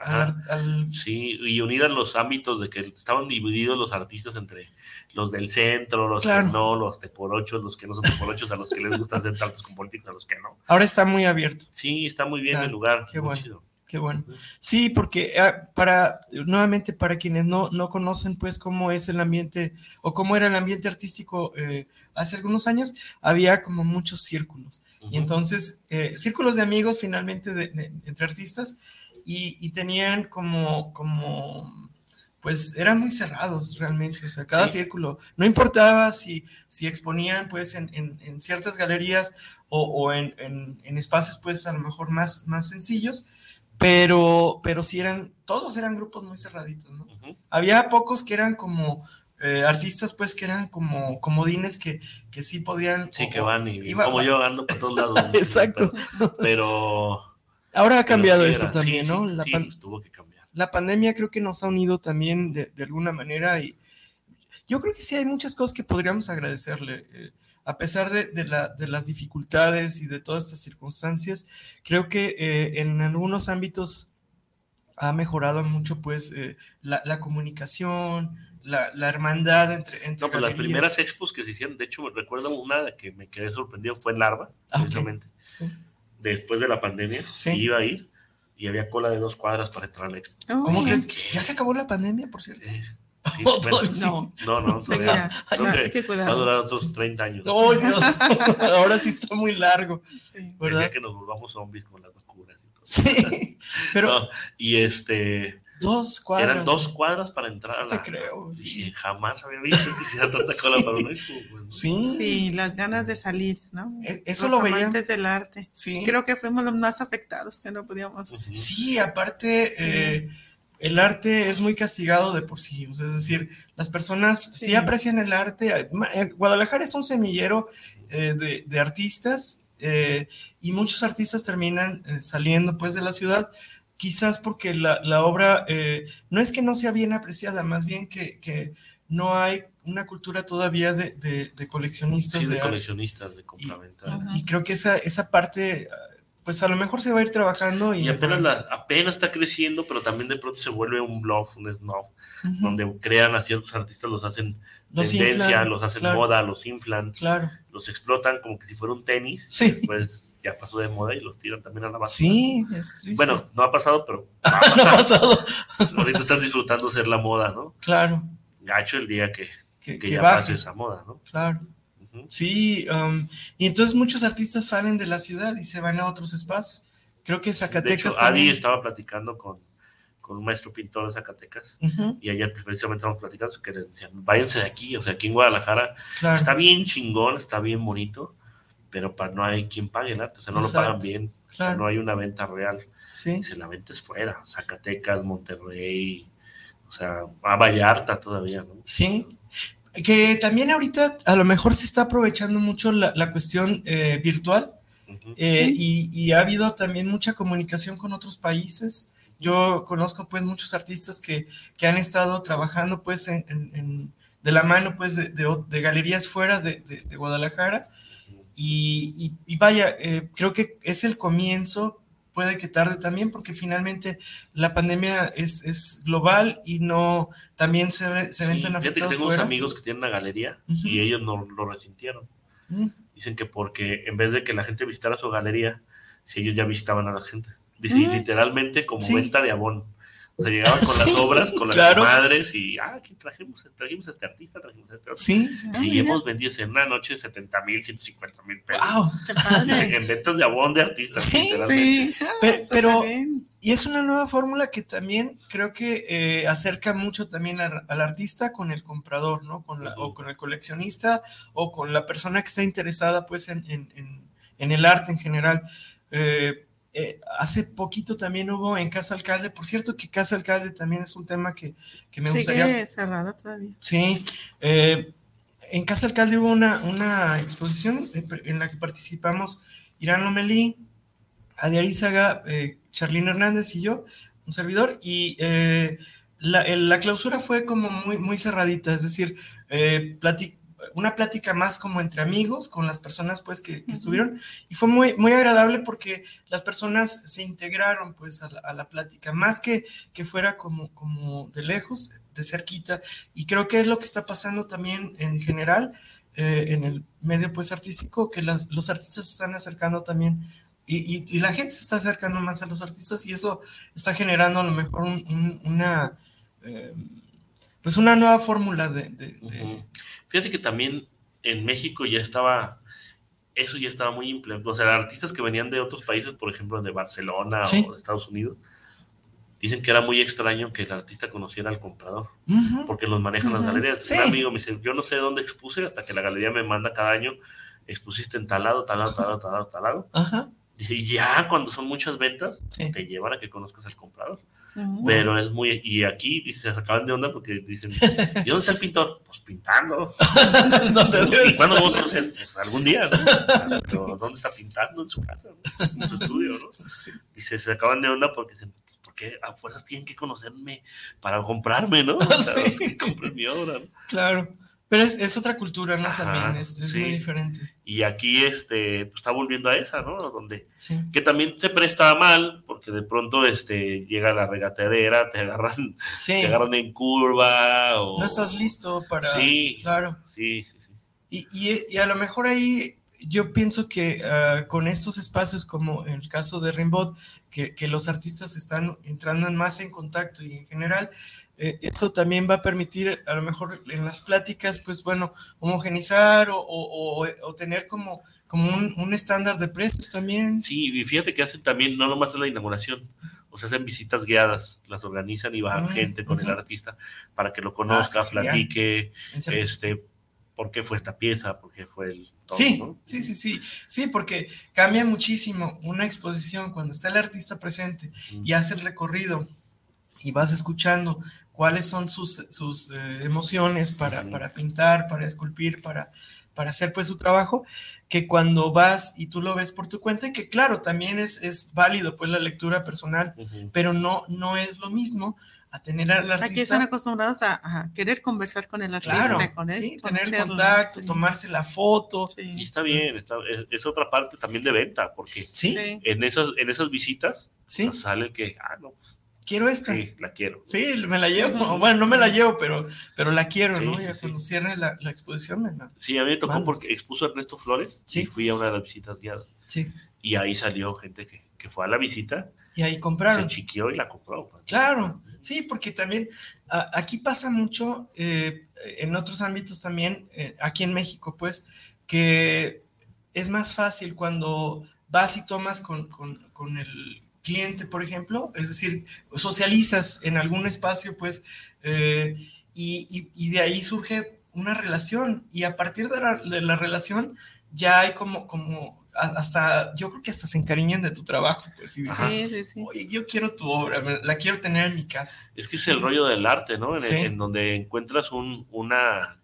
al, Sí, y unir a los ámbitos de que estaban divididos los artistas entre los del centro, los Claro. que no, los de por ocho, los que no son de por ocho, a los que les gusta hacer tratos con políticos, a los que no. Ahora está muy abierto. Sí, está muy bien Claro, el lugar. qué muy bueno. chido. Qué bueno. Sí, porque ah, para, nuevamente, para quienes no, no conocen, pues, cómo es el ambiente o cómo era el ambiente artístico eh, hace algunos años, había como muchos círculos. Y Ujú. entonces, eh, círculos de amigos finalmente de- de- entre artistas y, y tenían como, como, pues, eran muy cerrados realmente. O sea, cada Sí. círculo, no importaba si, si exponían, pues, en, en- en ciertas galerías o, o en, en- en espacios, pues, a lo mejor más, más sencillos, pero, pero sí eran, todos eran grupos muy cerraditos, ¿no? Había pocos que eran como eh, artistas, pues, que eran como comodines que, que sí podían. Sí, o- que van y iba- como yo ando por todos lados. Exacto. Pero. Ahora ha cambiado esto también, sí, ¿no? sí, La, pan- pues tuvo que cambiar. la pandemia creo que nos ha unido también de, de alguna manera y yo creo que sí hay muchas cosas que podríamos agradecerle. eh, a pesar de, de la- de las dificultades y de todas estas circunstancias, creo que eh, en algunos ámbitos ha mejorado mucho pues eh, la, la comunicación, la, la hermandad entre, entre No, pues las primeras expos que se hicieron, de hecho, recuerdo una de que me quedé sorprendido, fue en Larva, Ah, precisamente. Sí. Después de la pandemia, Sí. iba a ir y había cola de dos cuadras para entrar a la expo. ¿Cómo Uy, crees? ¿Qué? ¿Ya se acabó la pandemia, por cierto? Eh, sí, bueno, sí. No, no, no, todavía. Hay que que Va a durar otros 30 años. ¡Oh, Dios! Ahora sí está muy largo, Sí. El ¿verdad? día que nos volvamos zombies con las vacunas y todo. Sí, pero No, y este, dos cuadras. eran dos cuadras para entrar Sí a te la. creo, Y sí. jamás había visto que hiciera tanta cola para un expo. güey. Sí, Sí, las ganas de salir, ¿no? E- eso Los lo veía. del arte. sí. Creo que fuimos los más afectados, que no podíamos. Ujú. Sí, aparte, Sí. eh, el arte es muy castigado de por sí. o sea, es decir, las personas sí, Sí. aprecian el arte. Eh, Guadalajara es un semillero eh, de, de artistas eh, y muchos artistas terminan eh, saliendo pues de la ciudad. Quizás porque la, la obra eh, no es que no sea bien apreciada, más bien que, que no hay una cultura todavía de, de- de coleccionistas Sí, de de arte. coleccionistas, de compraventa. Ajá. Y creo que esa, esa parte, pues a lo mejor se va a ir trabajando. Y, Y apenas, la, apenas está creciendo, pero también de pronto se vuelve un bluff, un snob, donde crean a ciertos artistas, los hacen Los tendencia, inflan, los hacen claro. moda, los inflan, Claro. los explotan como que si fuera un tenis. Sí. Pues ya pasó de moda y los tiran también a la basura. Sí, es triste. Bueno, no ha pasado, pero va a no ha pasado. Ahorita están disfrutando ser la moda, ¿no? Claro, Gacho el día que, que, que que ya baje, pase esa moda, ¿no? Claro. Sí, um, y entonces muchos artistas salen de la ciudad y se van a otros espacios. Creo que De Zacatecas Adi también. estaba platicando con, con un maestro pintor de Zacatecas y ayer precisamente estábamos platicando que le decían, váyanse de aquí, o sea, aquí en Guadalajara claro. está bien chingón, está bien bonito, pero para no hay quien pague el arte, o sea, no lo pagan bien, o sea, Claro. no hay una venta real. Sí, Dice, la venta es fuera, Zacatecas, Monterrey, o sea, a Vallarta todavía, ¿no? sí. Que también ahorita a lo mejor se está aprovechando mucho la, la cuestión eh, virtual. Eh, Sí. y, y ha habido también mucha comunicación con otros países. Yo conozco pues muchos artistas que, que han estado trabajando pues en, en- en- de la mano pues de, de o- de galerías fuera de, de- de Guadalajara y, y- y vaya, eh, creo que es el comienzo, puede que tarde también porque finalmente la pandemia es, es global y no, también se, ve- se ven Sí, tan afectados tengo unos amigos que tienen una galería y ellos no lo resintieron. Mm, Dicen que porque en vez de que la gente visitara su galería, si ellos ya visitaban a la gente. Dice, Mm. literalmente como Sí. venta de abón. O sea, llegaban con las Sí, obras, con las claro. madres y, ah, aquí trajimos, trajimos a este artista, trajimos a este otro. Sí, Ah, y hemos vendido en una noche 70 mil, 150 mil pesos. wow. qué padre. En ventas de abón de artistas. Sí. Sí, ah, Pero- y es una nueva fórmula que también creo que eh, acerca mucho también al, al artista con el comprador, ¿no? Con la, o con el coleccionista o con la persona que está interesada pues en, en- en- en el arte en general. Eh, eh, hace poquito también hubo en Casa Alcalde, por cierto que Casa Alcalde también es un tema que, que me gustaría Sigue cerrada todavía. Sí, eh, en Casa Alcalde hubo una, una exposición en la que participamos Irán Lomelí, Adi Arizaga, eh, Charlene Hernández y yo, un servidor, y eh, la, la clausura fue como muy, muy cerradita, es decir, eh, plati- una plática más como entre amigos con las personas pues que, que estuvieron. Y fue muy, muy agradable porque las personas se integraron pues a la, a la plática, más que que fuera como, como de lejos, de cerquita, y creo que es lo que está pasando también en general eh, en el medio pues artístico, que las, los artistas se están acercando también. Y, y- y la gente se está acercando más a los artistas y eso está generando a lo mejor un- un- una eh, pues una nueva fórmula de, de-. Fíjate que también en México ya estaba, eso ya estaba muy implementado. O sea, artistas que venían de otros países, por ejemplo, de Barcelona Sí. o de Estados Unidos, dicen que era muy extraño que el artista conociera al comprador, porque los manejan las galerías. Sí. Un amigo me dice, yo no sé dónde expuse hasta que la galería me manda cada año, expusiste en tal lado, tal lado, tal lado, tal lado, tal lado. Ajá, Y ya cuando son muchas ventas, sí. te llevan a que conozcas al comprador. Pero es muy. Y aquí dice, se sacaban de onda porque dicen: ¿Y dónde está el pintor? Pues pintando. ¿Y cuándo conocer? Pues algún día, ¿no? Pero ¿dónde está pintando? En su casa, ¿no? En su estudio, ¿no? Sí. Dice, se sacaban de onda porque dicen: "Pues, ¿Por qué a fuerzas tienen que conocerme para comprarme, ¿no? O sea, Sí. compren mi obra, ¿no? Claro, pero es, es otra cultura, ¿no? Ajá, También es, es sí. muy diferente. Y aquí este, pues, está volviendo a esa, ¿no? Donde Sí. que también se presta mal, porque de pronto este, llega la regateadera, te agarran, Sí. te agarran en curva. O... No estás listo para. Sí. Claro. Sí, sí, sí. Y, y- y a lo mejor ahí yo pienso que ah, con estos espacios, como en el caso de Rimbot, que, que los artistas están entrando en más en contacto y en general, eh, eso también va a permitir a lo mejor en las pláticas, pues bueno, homogenizar o, o- tener como, como un, un estándar de precios también. Sí, y fíjate que hacen también, no nomás en la inauguración, o sea, hacen visitas guiadas, las organizan y va Ah, gente con el artista para que lo conozca, Ah, genial. platique, este, por qué fue esta pieza, por qué fue el todo, Sí, ¿no? sí, sí, sí, sí, porque cambia muchísimo una exposición cuando está el artista presente y hace el recorrido y vas escuchando cuáles son sus, sus eh, emociones para, para pintar, para esculpir, para, para hacer pues su trabajo, que cuando vas y tú lo ves por tu cuenta, y que claro, también es, es válido pues la lectura personal, Ujú. pero no, no es lo mismo a tener al artista. Aquí están acostumbrados a, a querer conversar con el artista, Claro, con él, sí, tener contacto, sí. tomarse la foto. Sí. Y está bien, está- es, es otra parte también de venta, porque en esas, en esas visitas sí, pues, sale que, ah, no, pues, quiero esta. sí, la quiero. Sí, me la llevo. Bueno, no me la llevo, pero, pero la quiero, Sí, ¿no? sí, Ya sí. cuando cierre la, la exposición, me la- Sí, a mí me tocó Vamos. porque expuso Ernesto Flores Sí. y fui a una de las visitas guiadas. Sí. Y ahí salió gente que, que fue a la visita, Y ahí se compraron. chiqueó y la compró. pues. Claro, sí, porque también a- aquí pasa mucho, eh, en otros ámbitos también, eh, aquí en México, pues, que es más fácil cuando vas y tomas con, con- con el cliente, por ejemplo, es decir, socializas en algún espacio, pues, eh, y, y- y de ahí surge una relación, y a partir de la, de la relación ya hay como, como, a- hasta, yo creo que hasta se encariñan de tu trabajo, pues, y dicen. Sí, sí, sí. Oye, yo quiero tu obra, me- la quiero tener en mi casa. Es que es el rollo del arte, ¿no? En, Sí. en donde encuentras un, una,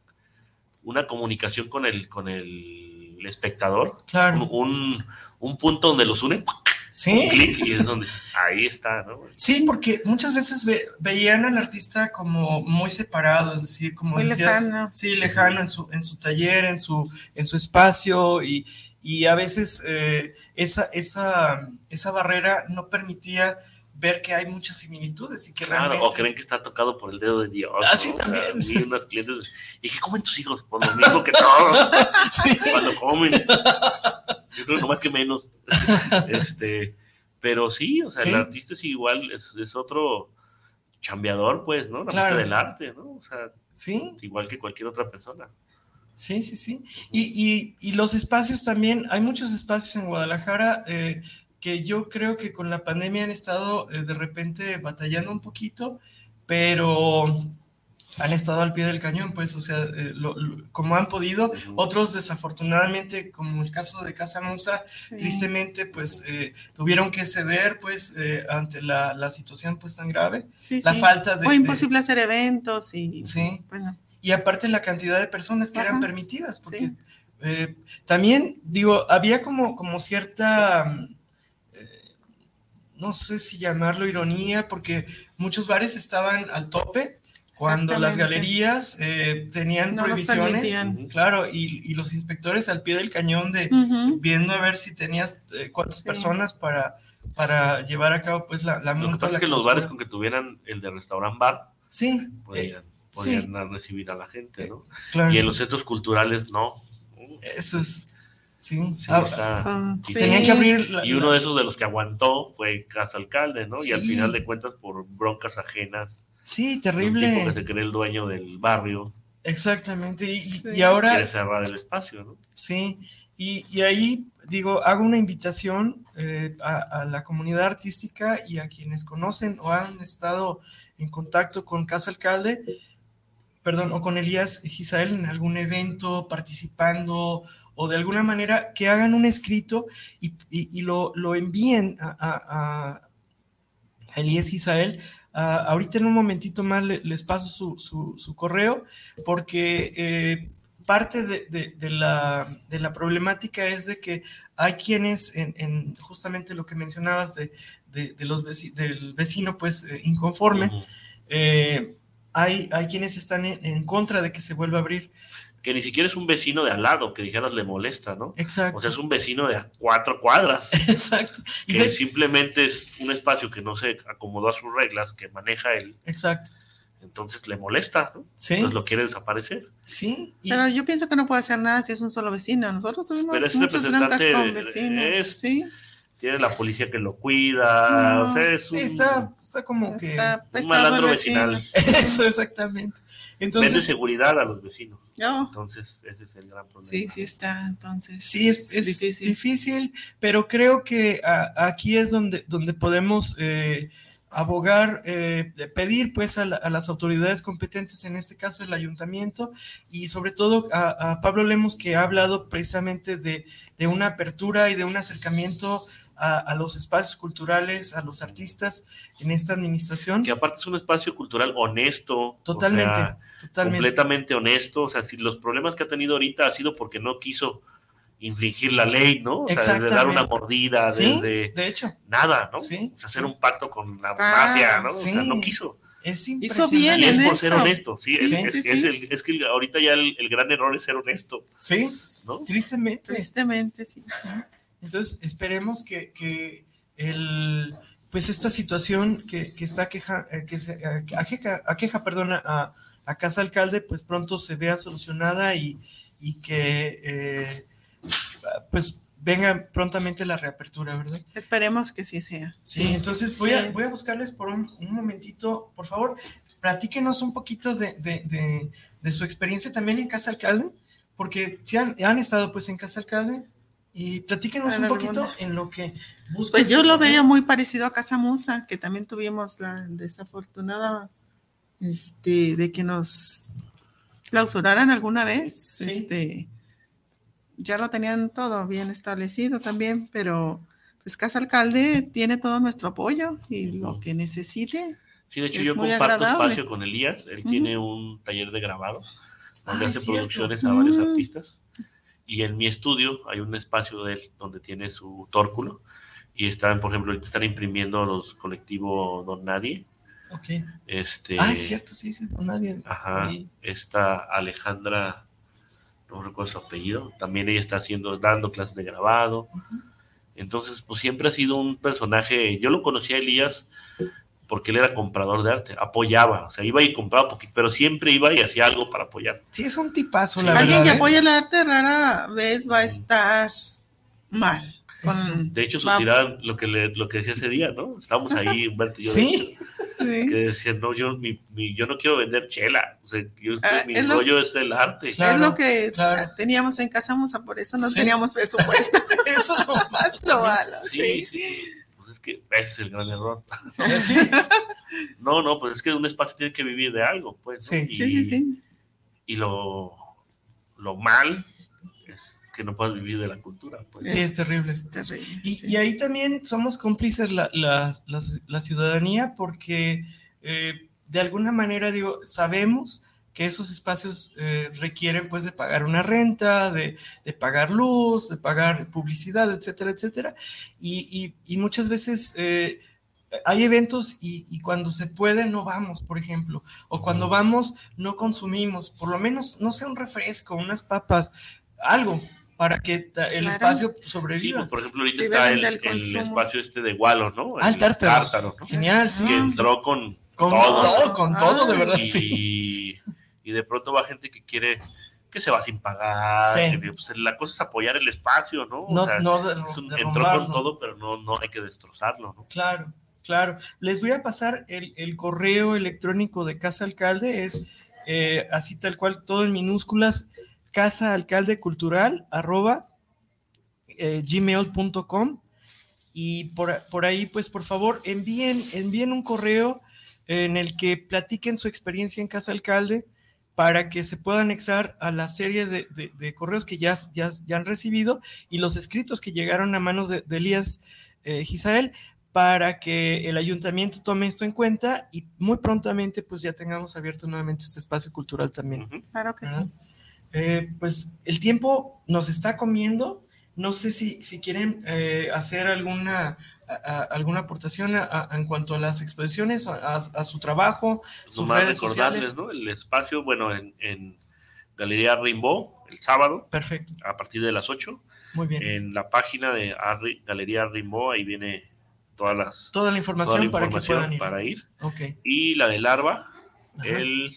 una comunicación con el, con el espectador, un, Claro. un, un punto donde los une, un Sí, clic, y es donde ahí está, ¿no? sí, porque muchas veces ve- veían al artista como muy separado, es decir, como Muy decías, lejano. sí, lejano en su, en su taller, en su, en su espacio, y, y a veces eh, esa, esa, esa barrera no permitía ver que hay muchas similitudes y que Claro, realmente... o creen que está tocado por el dedo de Dios. Ah, sí, ¿no? O sea, también. unos clientes, y dije, ¿comen tus hijos? Pues lo mismo que todos, Sí. cuando comen. Yo creo que nomás que menos. Este, pero sí, o sea, Sí. el artista es igual, es, es otro chambeador, pues, ¿no? La Claro. del arte, ¿no? O sea, Sí, igual que cualquier otra persona. Sí, sí, sí. Y, y- y los espacios también, hay muchos espacios en Guadalajara, eh, que yo creo que con la pandemia han estado eh, de repente batallando un poquito, pero han estado al pie del cañón, pues, o sea, eh, lo- lo- como han podido. Otros, desafortunadamente, como el caso de Casa Musa, Sí. tristemente, pues, eh, tuvieron que ceder, pues, eh, ante la, la situación, pues, tan grave. Sí, la sí. falta de- Fue de- imposible hacer eventos y Sí. bueno, Y aparte la cantidad de personas que eran Ajá. permitidas, porque Sí. eh, también, digo, había como, como cierta, no sé si llamarlo ironía, porque muchos bares estaban al tope cuando las galerías eh, tenían No prohibiciones, claro, y, y los inspectores al pie del cañón de viendo a ver si tenías eh, cuántas Sí. personas para, para llevar a cabo pues la, la Lo que multa. pasa es que los bares con que tuvieran el de restaurant bar Sí, eh, podían, sí. podían recibir a la gente, ¿no? claro. Y en los centros culturales no. Eso es, sí. Sí, Ah, está- Ah, y sí. Tenían que abrir la- Y uno de esos de los que aguantó fue Casa Alcalde, ¿no? Y al final de cuentas, por broncas ajenas, Sí, un tipo que terrible. se cree el dueño del barrio Exactamente. Y, y- Sí. y ahora, quiere cerrar el espacio, ¿no? sí, y, y ahí digo, hago una invitación eh, a, a la comunidad artística y a quienes conocen o han estado en contacto con Casa Alcalde, perdón, o con Elías Gisael en algún evento, participando o de alguna manera que hagan un escrito y, y- y lo, lo envíen a, a- a Elías Gisael. Ah, ahorita en un momentito más le- les paso su, su- su correo porque eh, parte de, de- de la, de la problemática es de que hay quienes en, en justamente lo que mencionabas de, los veci- del vecino pues eh, inconforme, eh, hay, hay quienes están en, en contra de que se vuelva a abrir. Que ni siquiera es un vecino de al lado, que dijeras le molesta, ¿no? Exacto. O sea, es un vecino de a cuatro cuadras, Exacto. Y que de- simplemente es un espacio que no se acomodó a sus reglas, que maneja él, exacto. entonces le molesta, ¿no? Sí, Entonces lo quiere desaparecer. sí. y- Pero yo pienso que no puede hacer nada si es un solo vecino. Nosotros tuvimos Pero es muchas broncas con vecinos. es- sí, Tiene la policía que lo cuida, No, o sea, es sí, un- está, está como que... está un malandro vecinal. Eso, exactamente. Vende Entonces, seguridad a los vecinos. No, Entonces, ese es el gran problema. sí, sí está, entonces. Sí, es, es difícil. difícil. pero creo que a- aquí es donde, donde podemos eh, abogar, eh, pedir pues a, la- a las autoridades competentes, en este caso el ayuntamiento, y sobre todo a, a Pablo Lemos, que ha hablado precisamente de, de una apertura y de un acercamiento a, a los espacios culturales, a los artistas en esta administración. Que aparte es un espacio cultural honesto. Totalmente, o sea, totalmente. completamente honesto. O sea, si los problemas que ha tenido ahorita ha sido porque no quiso infringir la ley, ¿no? O sea, desde dar una mordida, Sí, desde de hecho, nada, ¿no? Sí, O sea, hacer un pacto con la Ah, mafia, ¿no? O sea, no quiso. es Hizo bien Y es en por ser honesto, sí. Sí, es, sí, es- sí. es el- es que ahorita ya el, el gran error es ser honesto, Sí, ¿no? tristemente. Tristemente, sí. Entonces, esperemos que, que el, pues esta situación que, que está queja, eh, que se eh, que aqueja, aqueja, perdona, a, a Casa Alcalde, pues pronto se vea solucionada y, y que eh, pues venga prontamente la reapertura, ¿verdad? Esperemos que sí sea. Sí, entonces voy, a, voy a buscarles por un, un momentito, por favor, platíquenos un poquito de, de- de- de su experiencia también en Casa Alcalde, porque si han, han estado pues en Casa Alcalde y platíquenos En un poquito en lo que buscan. Pues yo lo veo muy parecido a Casa Musa, que también tuvimos la desafortunada este, de que nos clausuraran alguna vez. Sí. Este, ya lo tenían todo bien establecido también, pero pues Casa Alcalde tiene todo nuestro apoyo y lo que necesite. Sí, de hecho Es yo muy comparto agradable. espacio con Elías, él Ujú. tiene un taller de grabado donde Ah, hace producciones a varios Mm. artistas y en mi estudio hay un espacio de él donde tiene su tórculo y están, por ejemplo, ahorita están imprimiendo los colectivos Don Nadie, Ok. este, Ah, es cierto, sí, sí, no, nadie. ajá, Sí. esta Alejandra, no recuerdo su apellido, también ella está haciendo, dando clases de grabado, entonces pues siempre ha sido un personaje, yo lo conocí a Elías porque él era comprador de arte, apoyaba, o sea, iba y compraba poquito, pero siempre iba y hacía algo para apoyar. Sí, es un tipazo, la Alguien verdad. que ¿eh? apoya el arte rara vez va a estar mal. Con- De hecho, su tirada, lo que, le, lo que decía ese día, ¿no? Estábamos ahí, Humberto y yo, de Sí. hecho, Sí. que decían, no, yo, mi, mi- yo no quiero vender chela. O sea, yo estoy- Ah, mi es lo- rollo es el arte. Claro, es lo que claro. teníamos en Casa Musa, por eso no Sí. teníamos presupuesto. Eso es lo más. Lo malo, Sí, sí. Es que ese es el gran error. Sí, No, no, pues es que un espacio tiene que vivir de algo, pues. ¿no? Sí. Y, Sí, sí, sí. y lo, lo mal es que no puedas vivir de la cultura, pues. Sí, es terrible. terrible. Y, sí. y ahí también somos cómplices la, la- la- la ciudadanía porque eh, de alguna manera, digo, sabemos que esos espacios eh, requieren pues de pagar una renta, de, de pagar luz, de pagar publicidad, etcétera, etcétera. Y, y- y muchas veces eh, hay eventos y, y cuando se puede no vamos, por ejemplo, o cuando vamos no consumimos, por lo menos, no sé, un refresco, unas papas, algo para que el Claro. espacio Sí, sobreviva. pues, por ejemplo, ahorita está el, espacio este de Gualo, ¿no? Ah, el tártaro. ¿no? Genial, sí. Que sí, sí. entró con, Con todo. todo, con todo, de Ay. verdad, y, sí. Y de pronto va gente que quiere que se va sin pagar. Sí. que, pues, la cosa es apoyar el espacio, ¿no? O No, sea, no de- es un- entró con todo, pero no, no hay que destrozarlo, ¿no? Claro, claro. Les voy a pasar el, el correo electrónico de Casa Alcalde, es eh, así tal cual, todo en minúsculas, casaalcaldecultural, arroba, eh, gmail.com. Y por, por ahí, pues por favor, envíen, envíen un correo en el que platiquen su experiencia en Casa Alcalde para que se pueda anexar a la serie de, de- de correos que ya, ya, ya han recibido y los escritos que llegaron a manos de, de Elías eh, Gisael para que el ayuntamiento tome esto en cuenta y muy prontamente pues ya tengamos abierto nuevamente este espacio cultural también. Claro que ¿verdad? sí. Eh, pues el tiempo nos está comiendo. No sé si, si quieren eh, hacer alguna, a- a- alguna aportación a- en cuanto a las exposiciones, a, su trabajo, sus nomás redes recordarles, sociales. ¿no? El espacio, bueno, en, en Galería Rimbaud, el sábado, Perfecto, a partir de las 8, muy bien. en la página de Arri- Galería Rimbaud, ahí viene todas las toda la toda información, para que puedan ir. para ir. Ok. Y la de Larva, Ajá. el.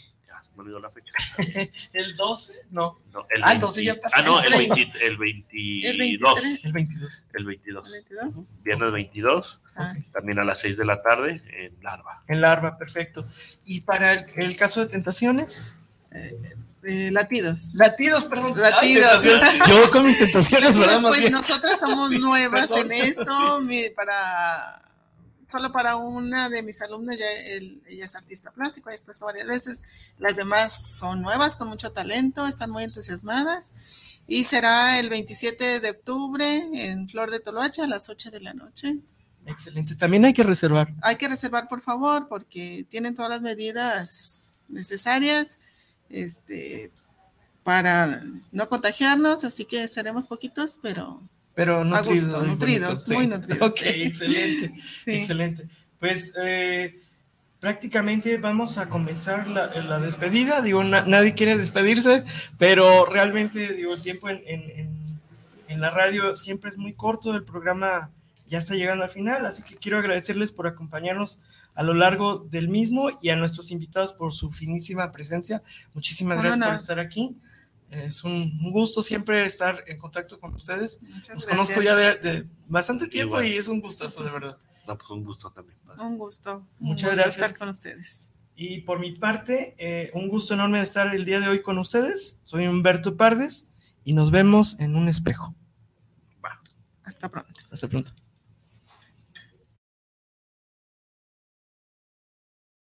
Me olvidó la fecha. El 12, no, No, el Ah, el 12 ya pasó. Ah, no, el, El 20 el 22. El 23. el 22. El 22. ¿El 22? Viernes 22, Ah, también a las 6 de la tarde en Larva. En Larva, perfecto. Y para el, el caso de tentaciones, eh, latidos. latidos, perdón. Latidos. Ay, tentaciones. Yo con mis tentaciones, ¿verdad? Pues bien. nosotras somos Sí, nuevas perdón. en esto. mi- para solo para una de mis alumnas, ya ella es artista plástico, ha expuesto varias veces. Las demás son nuevas, con mucho talento, están muy entusiasmadas. Y será el 27 de octubre en Flor de Toloache a las 8 de la noche. Excelente. También hay que reservar. Hay que reservar, por favor, porque tienen todas las medidas necesarias este, para no contagiarnos, así que seremos poquitos, pero Pero nutridos. gusto, muy nutridos, muy nutridos. Ok, excelente. sí. Excelente. Pues eh, prácticamente vamos a comenzar la, la despedida. Digo, na- nadie quiere despedirse, pero realmente, digo, el tiempo en, en- en- en la radio siempre es muy corto. El programa ya está llegando al final, así que quiero agradecerles por acompañarnos a lo largo del mismo y a nuestros invitados por su finísima presencia. Muchísimas Un gracias por honor. estar aquí. Es un un gusto siempre estar en contacto con ustedes. Muchas Los gracias. conozco ya de, de bastante tiempo Igual. y es un gustazo, de verdad. No, pues un gusto también. padre. Un gusto. un Muchas gusto gracias. estar con ustedes. Y por mi parte, eh, un gusto enorme de estar el día de hoy con ustedes. Soy Humberto Pardes y nos vemos en un espejo. Hasta pronto. Hasta pronto.